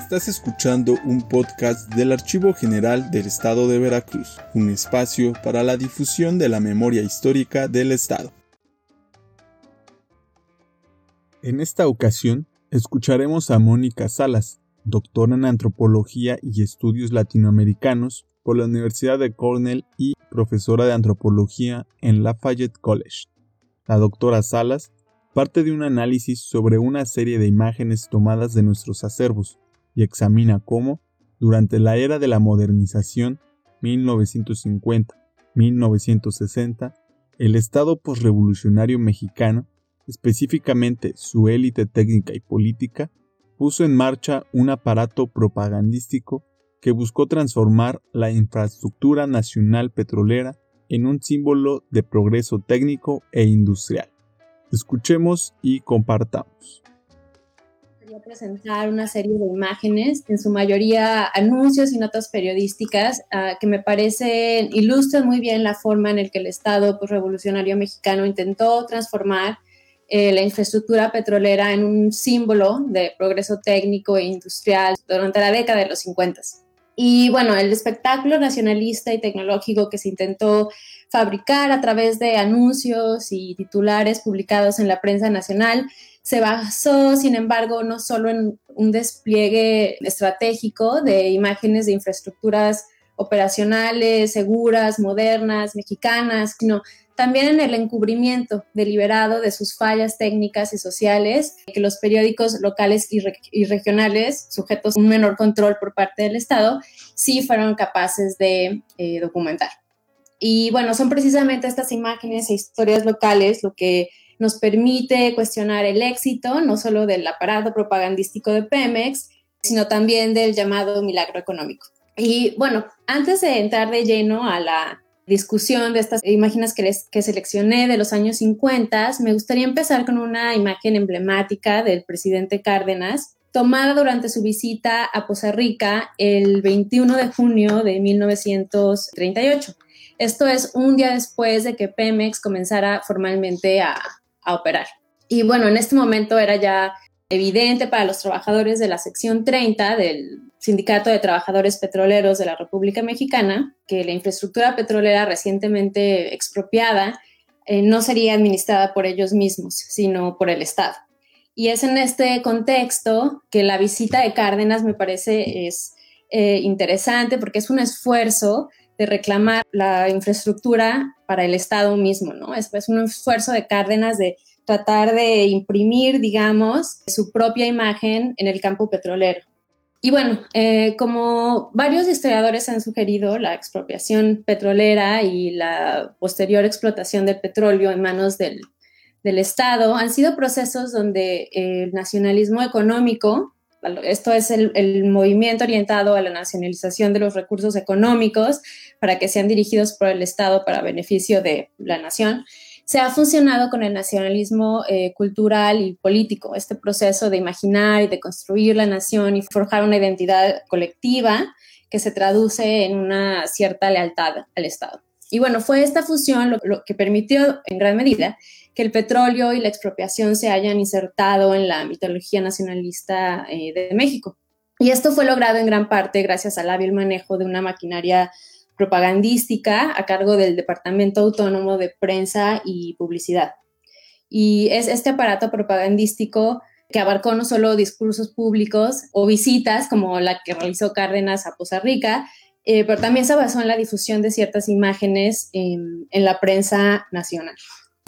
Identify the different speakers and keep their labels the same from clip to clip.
Speaker 1: Estás escuchando un podcast del Archivo General del Estado de Veracruz, un espacio para la difusión de la memoria histórica del Estado. En esta ocasión, escucharemos a Mónica Salas, doctora en Antropología y Estudios Latinoamericanos por la Universidad de Cornell y profesora de Antropología en Lafayette College. La doctora Salas parte de un análisis sobre una serie de imágenes tomadas de nuestros acervos, y examina cómo, durante la era de la modernización 1950-1960, el Estado posrevolucionario mexicano, específicamente su élite técnica y política, puso en marcha un aparato propagandístico que buscó transformar la infraestructura nacional petrolera en un símbolo de progreso técnico e industrial. Escuchemos y compartamos
Speaker 2: presentar una serie de imágenes, en su mayoría anuncios y notas periodísticas, ah, que me parecen ilustran muy bien la forma en la que el Estado pues, revolucionario mexicano intentó transformar eh, la infraestructura petrolera en un símbolo de progreso técnico e industrial durante la década de los 50. Y bueno, el espectáculo nacionalista y tecnológico que se intentó fabricar a través de anuncios y titulares publicados en la prensa nacional se basó, sin embargo, no solo en un despliegue estratégico de imágenes de infraestructuras operacionales, seguras, modernas, mexicanas, sino también en el encubrimiento deliberado de sus fallas técnicas y sociales que los periódicos locales y, regionales, sujetos a un menor control por parte del Estado, sí fueron capaces de eh, documentar. Y bueno, son precisamente estas imágenes e historias locales lo que nos permite cuestionar el éxito no solo del aparato propagandístico de Pemex, sino también del llamado milagro económico. Y bueno, antes de entrar de lleno a la discusión de estas imágenes que, que seleccioné de los años 50, me gustaría empezar con una imagen emblemática del presidente Cárdenas, tomada durante su visita a Poza Rica el 21 de junio de 1938. Esto es un día después de que Pemex comenzara formalmente a, a operar. Y bueno, en este momento era ya evidente para los trabajadores de la sección 30 del Sindicato de Trabajadores Petroleros de la República Mexicana que la infraestructura petrolera recientemente expropiada eh, no sería administrada por ellos mismos, sino por el Estado. Y es en este contexto que la visita de Cárdenas me parece es eh, interesante porque es un esfuerzo de reclamar la infraestructura para el Estado mismo, ¿no? Es, un esfuerzo de Cárdenas de tratar de imprimir, digamos, su propia imagen en el campo petrolero. Y bueno, eh, como varios historiadores han sugerido, la expropiación petrolera y la posterior explotación del petróleo en manos del, del Estado han sido procesos donde el nacionalismo económico esto es el, movimiento orientado a la nacionalización de los recursos económicos para que sean dirigidos por el Estado para beneficio de la nación. Se ha funcionado con el nacionalismo eh, cultural y político, este proceso de imaginar y de construir la nación y forjar una identidad colectiva que se traduce en una cierta lealtad al Estado. Y bueno, fue esta fusión lo que permitió en gran medida que el petróleo y la expropiación se hayan insertado en la mitología nacionalista eh, de México. Y esto fue logrado en gran parte gracias al hábil manejo de una maquinaria propagandística a cargo del Departamento Autónomo de Prensa y Publicidad. Y es este aparato propagandístico que abarcó no solo discursos públicos o visitas como la que realizó Cárdenas a Poza Rica, eh, pero también se basó en la difusión de ciertas imágenes en la prensa nacional.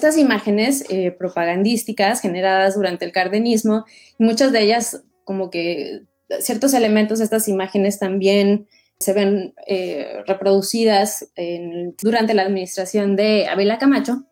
Speaker 2: Estas imágenes eh, propagandísticas generadas durante el cardenismo, muchas de ellas como que ciertos elementos de estas imágenes también se ven eh, reproducidas durante la administración de Abela Camacho,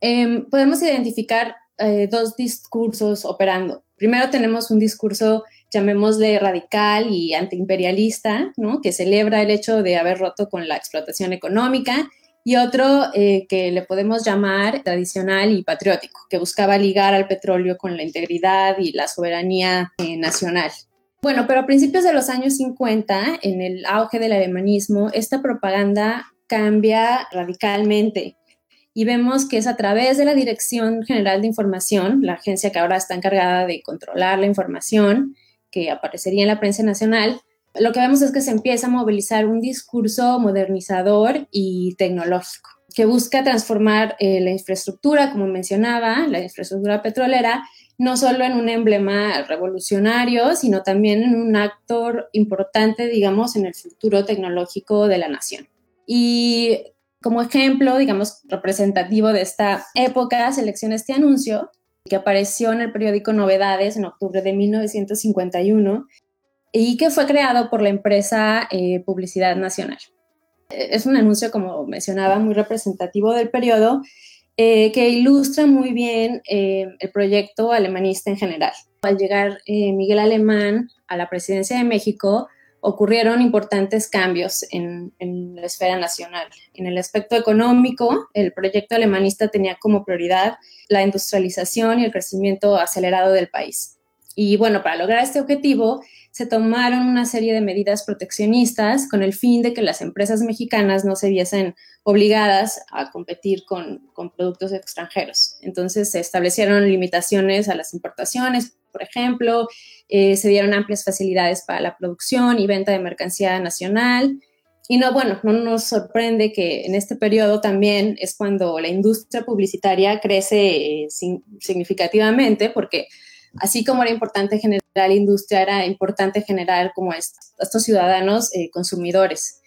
Speaker 2: em, podemos identificar eh, dos discursos operando. Primero tenemos un discurso, llamémosle radical y antiimperialista, ¿no? que celebra el hecho de haber roto con la explotación económica y otro eh, que le podemos llamar tradicional y patriótico, que buscaba ligar al petróleo con la integridad y la soberanía eh, nacional. Bueno, pero a principios de los años 50, en el auge del alemanismo, esta propaganda cambia radicalmente y vemos que es a través de la Dirección General de Información, la agencia que ahora está encargada de controlar la información que aparecería en la prensa nacional, lo que vemos es que se empieza a movilizar un discurso modernizador y tecnológico que busca transformar eh, la infraestructura, como mencionaba, la infraestructura petrolera, no solo en un emblema revolucionario, sino también en un actor importante, digamos, en el futuro tecnológico de la nación. Y como ejemplo, digamos, representativo de esta época, selecciona este anuncio que apareció en el periódico Novedades en octubre de 1951 y que fue creado por la empresa eh, Publicidad Nacional. Es un anuncio, como mencionaba, muy representativo del periodo, eh, que ilustra muy bien eh, el proyecto alemanista en general. Al llegar Miguel Alemán a la presidencia de México, ocurrieron importantes cambios en, la esfera nacional. En el aspecto económico, el proyecto alemanista tenía como prioridad la industrialización y el crecimiento acelerado del país. Y bueno, para lograr este objetivo, se tomaron una serie de medidas proteccionistas con el fin de que las empresas mexicanas no se viesen obligadas a competir con productos extranjeros. Entonces se establecieron limitaciones a las importaciones, por ejemplo, eh, se dieron amplias facilidades para la producción y venta de mercancía nacional. Y no, bueno, no nos sorprende que en este periodo también es cuando la industria publicitaria crece eh, significativamente, porque así como era importante generar industria, era importante generar como estos ciudadanos eh, consumidores.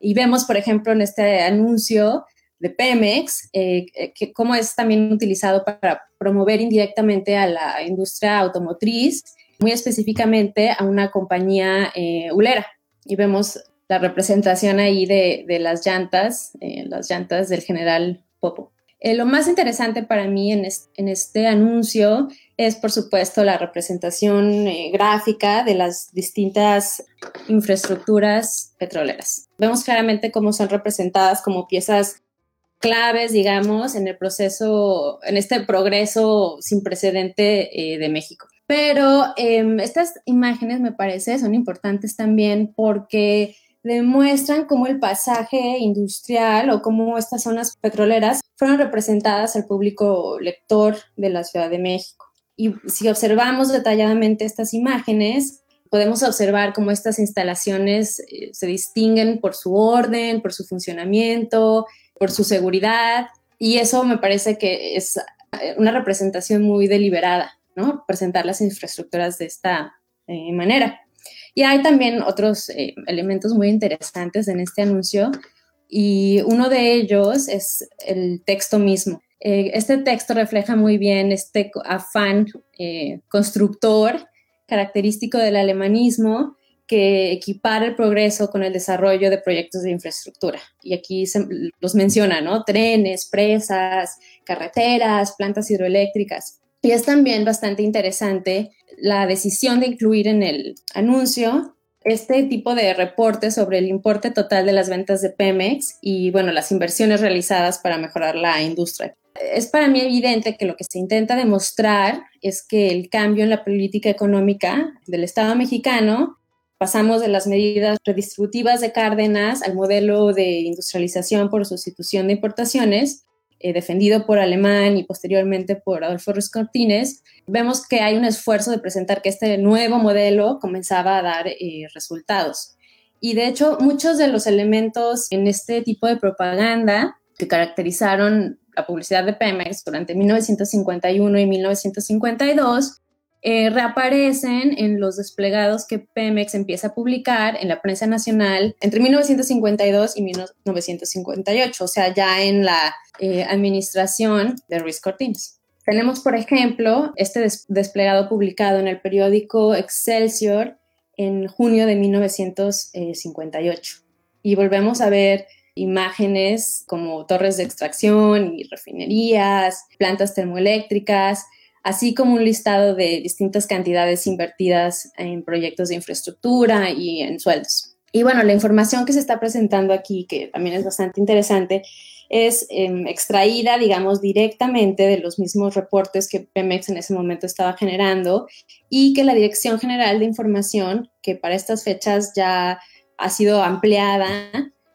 Speaker 2: Y vemos, por ejemplo, en este anuncio de Pemex, eh, que cómo es también utilizado para promover indirectamente a la industria automotriz, muy específicamente a una compañía eh, ulera. Y vemos la representación ahí de, de las llantas, las llantas del general Popo. lo más interesante para mí en en este anuncio es, por supuesto, la representación eh, gráfica de las distintas infraestructuras petroleras. Vemos claramente cómo son representadas como piezas claves, digamos, en el proceso, en este progreso sin precedente eh, de México. Pero em, estas imágenes, me parece, son importantes también porque demuestran cómo el pasaje industrial o cómo estas zonas petroleras fueron representadas al público lector de la Ciudad de México. Y si observamos detalladamente estas imágenes, podemos observar cómo estas instalaciones eh, se distinguen por su orden, por su funcionamiento, por su seguridad. Y eso me parece que es eh, una representación muy deliberada, ¿no? Presentar las infraestructuras de esta eh, manera. Y hay también otros elementos muy interesantes en este anuncio y uno de ellos es el texto mismo. Eh, este texto refleja muy bien este afán eh, constructor característico del alemanismo que equipara el progreso con el desarrollo de proyectos de infraestructura. Y aquí los menciona, ¿no? Trenes, presas, carreteras, plantas hidroeléctricas. Y es también bastante interesante la decisión de incluir en el anuncio este tipo de reporte sobre el importe total de las ventas de Pemex y, bueno, las inversiones realizadas para mejorar la industria es para mí evidente que lo que se intenta demostrar es que el cambio en la política económica del Estado mexicano pasamos de las medidas redistributivas de Cárdenas al modelo de industrialización por sustitución de importaciones, eh, defendido por Alemán y posteriormente por Adolfo Ruiz Cortines, vemos que hay un esfuerzo de presentar que este nuevo modelo comenzaba a dar eh, resultados. Y de hecho, muchos de los elementos en este tipo de propaganda que caracterizaron la publicidad de Pemex durante 1951 y 1952 eh, reaparecen en los desplegados que Pemex empieza a publicar en la prensa nacional entre 1952 y 1958, o sea, ya en la eh, administración de Ruiz Cortines. Tenemos, por ejemplo, este desplegado publicado en el periódico Excelsior en junio de 1958. Y volvemos a ver imágenes como torres de extracción y refinerías, plantas termoeléctricas, así como un listado de distintas cantidades invertidas en proyectos de infraestructura y en sueldos. Y bueno, la información que se está presentando aquí, que también es bastante interesante, es em, extraída, digamos, directamente de los mismos reportes que Pemex en ese momento estaba generando y que la Dirección General de Información, que para estas fechas ya ha sido ampliada,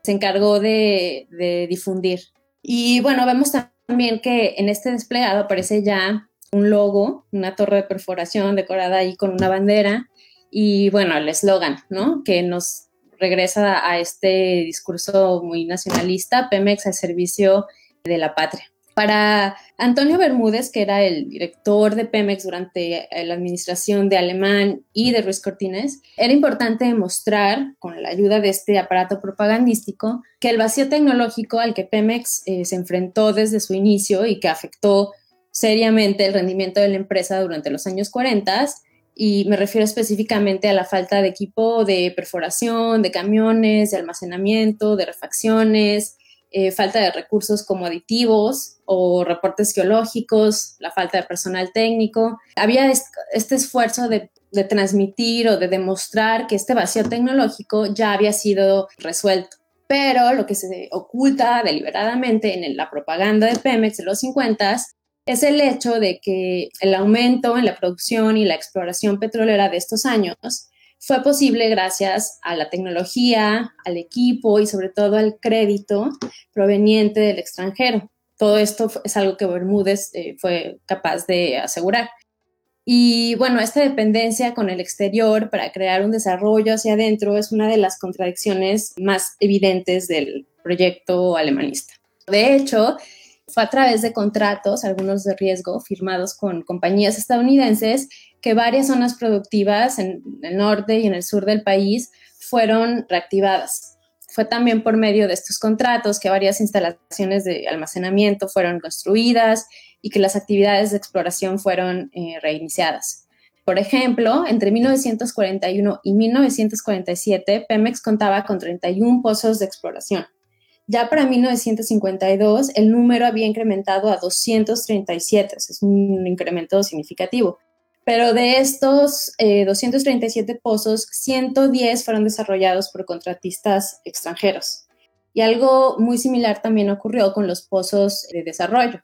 Speaker 2: se encargó de, difundir. Y bueno, vemos también que en este desplegado aparece ya un logo, una torre de perforación decorada ahí con una bandera y bueno, el eslogan, ¿no? Que nos regresa a este discurso muy nacionalista, Pemex al servicio de la patria. Para Antonio Bermúdez, que era el director de Pemex durante la administración de Alemán y de Ruiz Cortines, era importante demostrar, con la ayuda de este aparato propagandístico, que el vacío tecnológico al que Pemex eh, se enfrentó desde su inicio y que afectó seriamente el rendimiento de la empresa durante los años 40 y me refiero específicamente a la falta de equipo de perforación, de camiones, de almacenamiento, de refacciones, eh, falta de recursos como aditivos o reportes geológicos, la falta de personal técnico. Había este esfuerzo de, de transmitir o de demostrar que este vacío tecnológico ya había sido resuelto. Pero lo que se oculta deliberadamente en la propaganda de Pemex de los 50 es el hecho de que el aumento en la producción y la exploración petrolera de estos años fue posible gracias a la tecnología, al equipo y sobre todo al crédito proveniente del extranjero. Todo esto es algo que Bermúdez eh, fue capaz de asegurar. Y bueno, esta dependencia con el exterior para crear un desarrollo hacia adentro es una de las contradicciones más evidentes del proyecto alemanista. De hecho, fue a través de contratos, algunos de riesgo, firmados con compañías estadounidenses, que varias zonas productivas en el norte y en el sur del país fueron reactivadas. Fue también por medio de estos contratos que varias instalaciones de almacenamiento fueron construidas y que las actividades de exploración fueron eh, reiniciadas. Por ejemplo, entre 1941 y 1947, Pemex contaba con 31 pozos de exploración. Ya para 1952 el número había incrementado a 237, es un incremento significativo. Pero de estos 237 eh, pozos, 110 fueron desarrollados por contratistas extranjeros. Y algo muy similar también ocurrió con los pozos de desarrollo.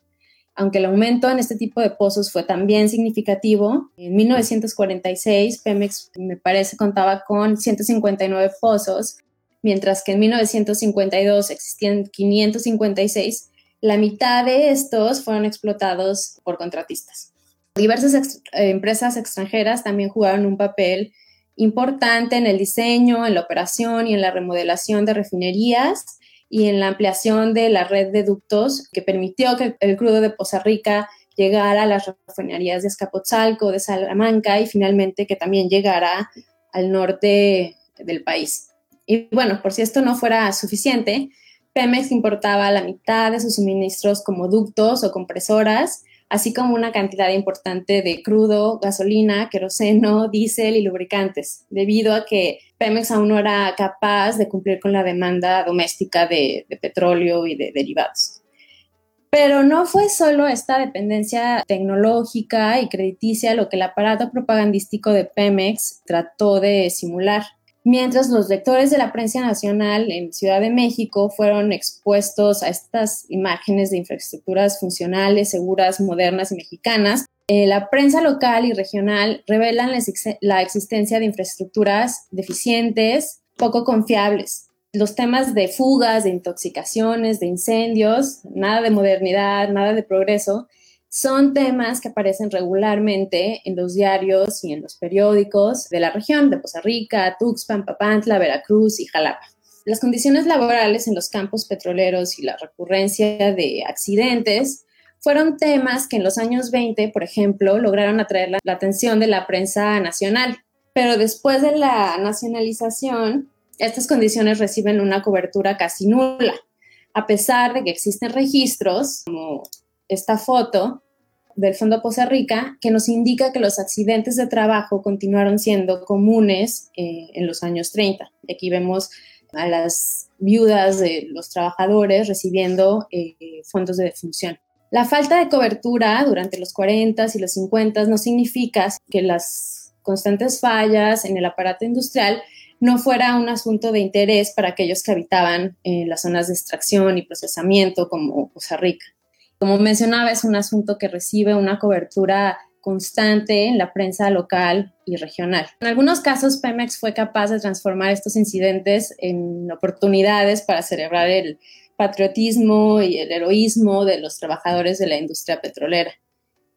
Speaker 2: Aunque el aumento en este tipo de pozos fue también significativo, en 1946 Pemex, me parece, contaba con 159 pozos mientras que en 1952 existían 556, la mitad de estos fueron explotados por contratistas. Diversas empresas extranjeras también jugaron un papel importante en el diseño, en la operación y en la remodelación de refinerías y en la ampliación de la red de ductos que permitió que el crudo de Poza Rica llegara a las refinerías de Escapotzalco, de Salamanca y finalmente que también llegara al norte del país. Y bueno, por si esto no fuera suficiente, Pemex importaba la mitad de sus suministros como ductos o compresoras, así como una cantidad importante de crudo, gasolina, queroseno, diésel y lubricantes, debido a que Pemex aún no era capaz de cumplir con la demanda doméstica de, de petróleo y de derivados. Pero no fue solo esta dependencia tecnológica y crediticia lo que el aparato propagandístico de Pemex trató de simular mientras los lectores de la prensa nacional en Ciudad de México fueron expuestos a estas imágenes de infraestructuras funcionales, seguras, modernas y mexicanas. Eh, la prensa local y regional revelan la existencia de infraestructuras deficientes, poco confiables. Los temas de fugas, de intoxicaciones, de incendios, nada de modernidad, nada de progreso, son temas que aparecen regularmente en los diarios y en los periódicos de la región de Poza Rica, Tuxpan, Papantla, Veracruz y Jalapa. Las condiciones laborales en los campos petroleros y la recurrencia de accidentes fueron temas que en los años 20, por ejemplo, lograron atraer la, la atención de la prensa nacional. Pero después de la nacionalización, estas condiciones reciben una cobertura casi nula, a pesar de que existen registros como esta foto del Fondo Poza Rica que nos indica que los accidentes de trabajo continuaron siendo comunes eh, en los años 30. Aquí vemos a las viudas de los trabajadores recibiendo eh, fondos de defunción. La falta de cobertura durante los 40 y los 50 no significa que las constantes fallas en el aparato industrial no fuera un asunto de interés para aquellos que habitaban en las zonas de extracción y procesamiento como Poza Rica. Como mencionaba, es un asunto que recibe una cobertura constante en la prensa local y regional. En algunos casos, Pemex fue capaz de transformar estos incidentes en oportunidades para celebrar el patriotismo y el heroísmo de los trabajadores de la industria petrolera.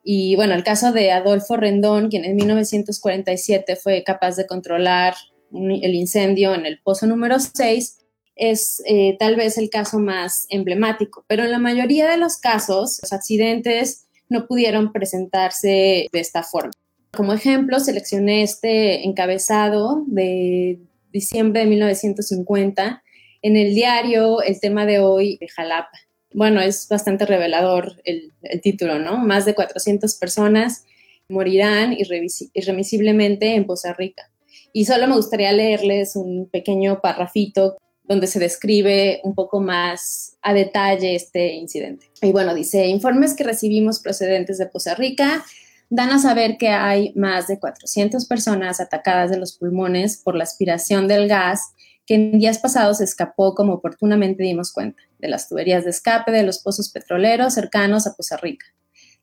Speaker 2: Y bueno, el caso de Adolfo Rendón, quien en 1947 fue capaz de controlar el incendio en el pozo número 6, es eh, tal vez el caso más emblemático, pero en la mayoría de los casos los accidentes no pudieron presentarse de esta forma. Como ejemplo, seleccioné este encabezado de diciembre de 1950 en el diario El tema de hoy de Jalapa. Bueno, es bastante revelador el, título, ¿no? Más de 400 personas morirán irremisiblemente en Poza Rica. Y solo me gustaría leerles un pequeño parrafito donde se describe un poco más a detalle este incidente. Y bueno, dice, informes que recibimos procedentes de Poza Rica dan a saber que hay más de 400 personas atacadas de los pulmones por la aspiración del gas que en días pasados escapó, como oportunamente dimos cuenta, de las tuberías de escape de los pozos petroleros cercanos a Poza Rica.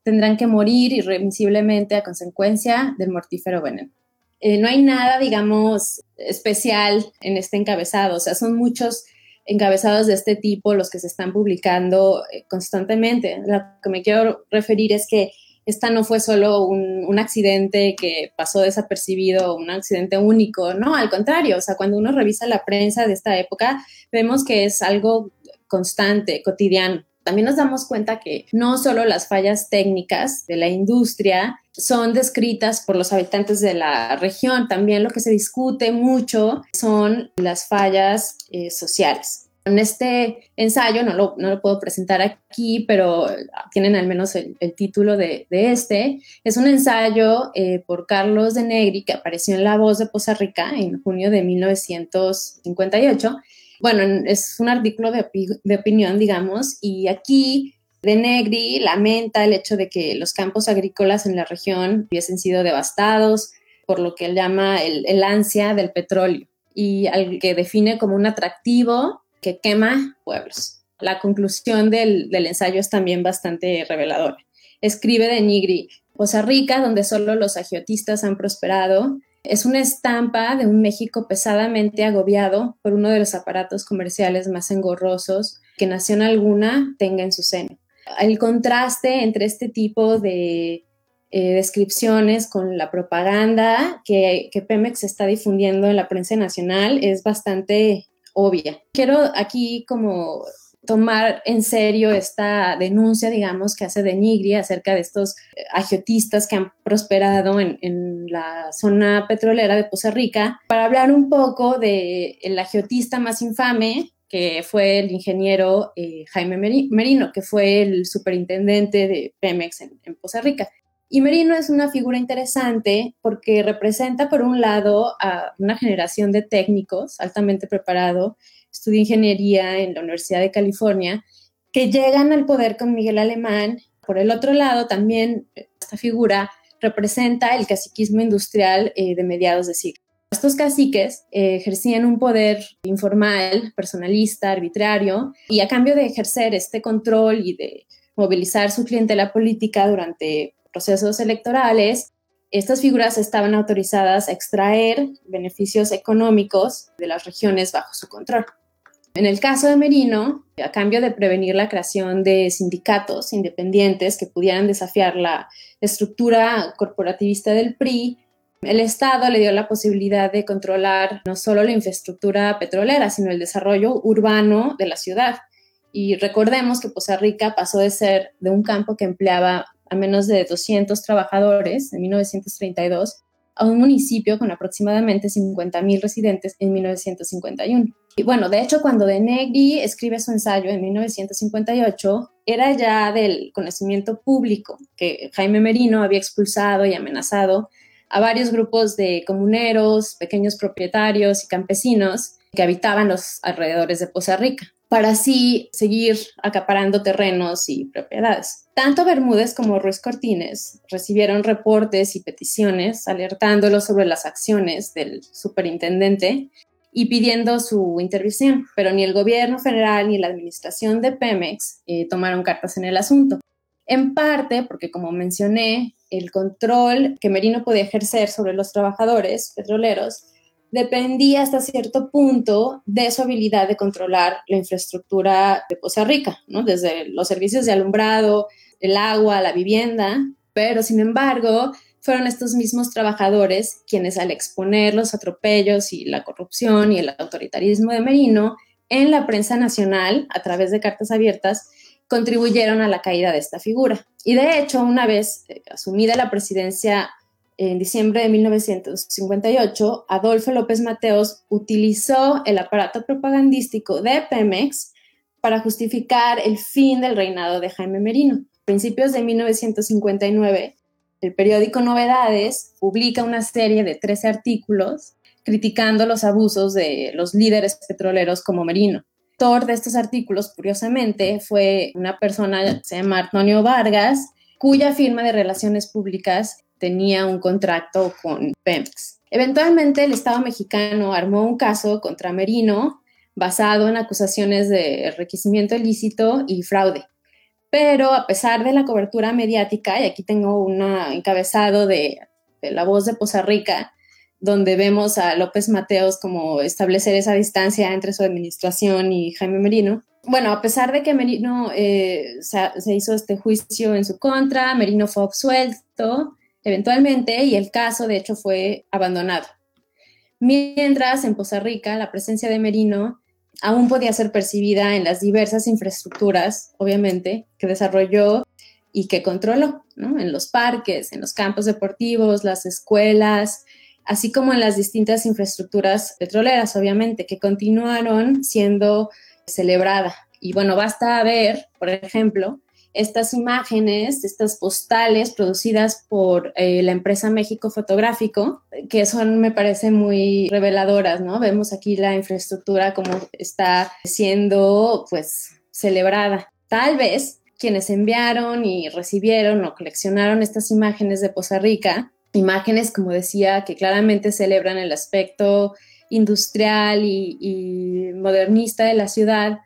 Speaker 2: Tendrán que morir irremisiblemente a consecuencia del mortífero veneno. Eh, no hay nada, digamos, especial en este encabezado, o sea, son muchos encabezados de este tipo los que se están publicando eh, constantemente. Lo que me quiero referir es que esta no fue solo un, un, accidente que pasó desapercibido, un accidente único, no, al contrario, o sea, cuando uno revisa la prensa de esta época, vemos que es algo constante, cotidiano. También nos damos cuenta que no solo las fallas técnicas de la industria son descritas por los habitantes de la región, también lo que se discute mucho son las fallas eh, sociales. En este ensayo, no lo, no lo, puedo presentar aquí, pero tienen al menos el, título de, de, este, es un ensayo eh, por Carlos de Negri que apareció en La Voz de Poza Rica en junio de 1958 bueno, es un artículo de, opinión, digamos, y aquí de Negri lamenta el hecho de que los campos agrícolas en la región hubiesen sido devastados por lo que él llama el, ansia del petróleo y al que define como un atractivo que quema pueblos. La conclusión del, del ensayo es también bastante reveladora. Escribe de Negri, Poza Rica, donde solo los agiotistas han prosperado, es una estampa de un México pesadamente agobiado por uno de los aparatos comerciales más engorrosos que nación alguna tenga en su seno. El contraste entre este tipo de eh, descripciones con la propaganda que, que Pemex está difundiendo en la prensa nacional es bastante obvia. Quiero aquí como tomar en serio esta denuncia, digamos, que hace de Nigri acerca de estos eh, agiotistas que han prosperado en, la zona petrolera de Poza Rica, para hablar un poco del el agiotista más infame, que fue el ingeniero eh, Jaime Merino, que fue el superintendente de Pemex en, en Poza Rica. Y Merino es una figura interesante porque representa, por un lado, a una generación de técnicos altamente preparados estudia ingeniería en la Universidad de California, que llegan al poder con Miguel Alemán. Por el otro lado, también esta figura representa el caciquismo industrial eh, de mediados de siglo. Estos caciques eh, ejercían un poder informal, personalista, arbitrario, y a cambio de ejercer este control y de movilizar su clientela política durante procesos electorales, estas figuras estaban autorizadas a extraer beneficios económicos de las regiones bajo su control. En el caso de Merino, a cambio de prevenir la creación de sindicatos independientes que pudieran desafiar la estructura corporativista del PRI, el Estado le dio la posibilidad de controlar no solo la infraestructura petrolera, sino el desarrollo urbano de la ciudad. Y recordemos que Poza Rica pasó de ser de un campo que empleaba a menos de 200 trabajadores en 1932 a un municipio con aproximadamente 50.000 residentes en 1951. Y bueno, de hecho, cuando De Negri escribe su ensayo en 1958, era ya del conocimiento público que Jaime Merino había expulsado y amenazado a varios grupos de comuneros, pequeños propietarios y campesinos que habitaban los alrededores de Poza Rica para así seguir acaparando terrenos y propiedades. Tanto Bermúdez como Ruiz Cortines recibieron reportes y peticiones alertándolos sobre las acciones del superintendente y pidiendo su intervención, pero ni el gobierno federal ni la administración de Pemex eh, tomaron cartas en el asunto. En parte porque, como mencioné, el control que Merino podía ejercer sobre los trabajadores petroleros dependía hasta cierto punto de su habilidad de controlar la infraestructura de Poza Rica, ¿no? desde los servicios de alumbrado, el agua, la vivienda, Pero, sin embargo, fueron estos mismos trabajadores quienes al exponer los atropellos y la corrupción y el autoritarismo de Merino en la prensa nacional, a través de cartas abiertas, contribuyeron a la caída de esta figura. Y de hecho, una vez eh, asumida la presidencia en diciembre de 1958, Adolfo López Mateos utilizó el aparato propagandístico de Pemex para justificar el fin del reinado de Jaime Merino. A principios de 1959, el periódico Novedades publica una serie de 13 artículos criticando los abusos de los líderes petroleros como Merino. Autor de estos artículos, curiosamente, fue una persona, se llama Antonio Vargas, cuya firma de relaciones públicas tenía un contrato con Pemex. Eventualmente, el Estado mexicano armó un caso contra Merino basado en acusaciones de enriquecimiento ilícito y fraude. Pero a pesar de la cobertura mediática, y aquí tengo un encabezado de, de La Voz de Poza Rica, donde vemos a López Mateos como establecer esa distancia entre su administración y Jaime Merino. Bueno, a pesar de que Merino eh, se, hizo este juicio en su contra, Merino fue absuelto eventualmente y el caso de hecho fue abandonado. Mientras en Poza Rica la presencia de Merino aún podía ser percibida en las diversas infraestructuras, obviamente, que desarrolló y que controló, ¿no? En los parques, en los campos deportivos, las escuelas, así como en las distintas infraestructuras petroleras, obviamente, que continuaron siendo celebradas. Y bueno, basta ver, por ejemplo, estas imágenes, estas postales producidas por eh, la empresa México Fotográfico, que son, me parece, muy reveladoras, ¿no? Vemos aquí la infraestructura como está siendo, pues, celebrada. Tal vez quienes enviaron y recibieron o coleccionaron estas imágenes de Poza Rica imágenes, como decía, que claramente celebran el aspecto industrial y, modernista de la ciudad,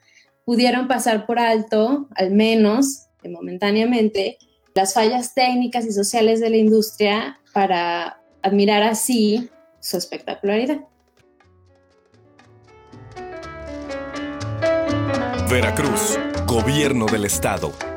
Speaker 2: pudieron pasar por alto, al menos momentáneamente, las fallas técnicas y sociales de la industria para admirar así su espectacularidad.
Speaker 3: Veracruz, Gobierno del Estado.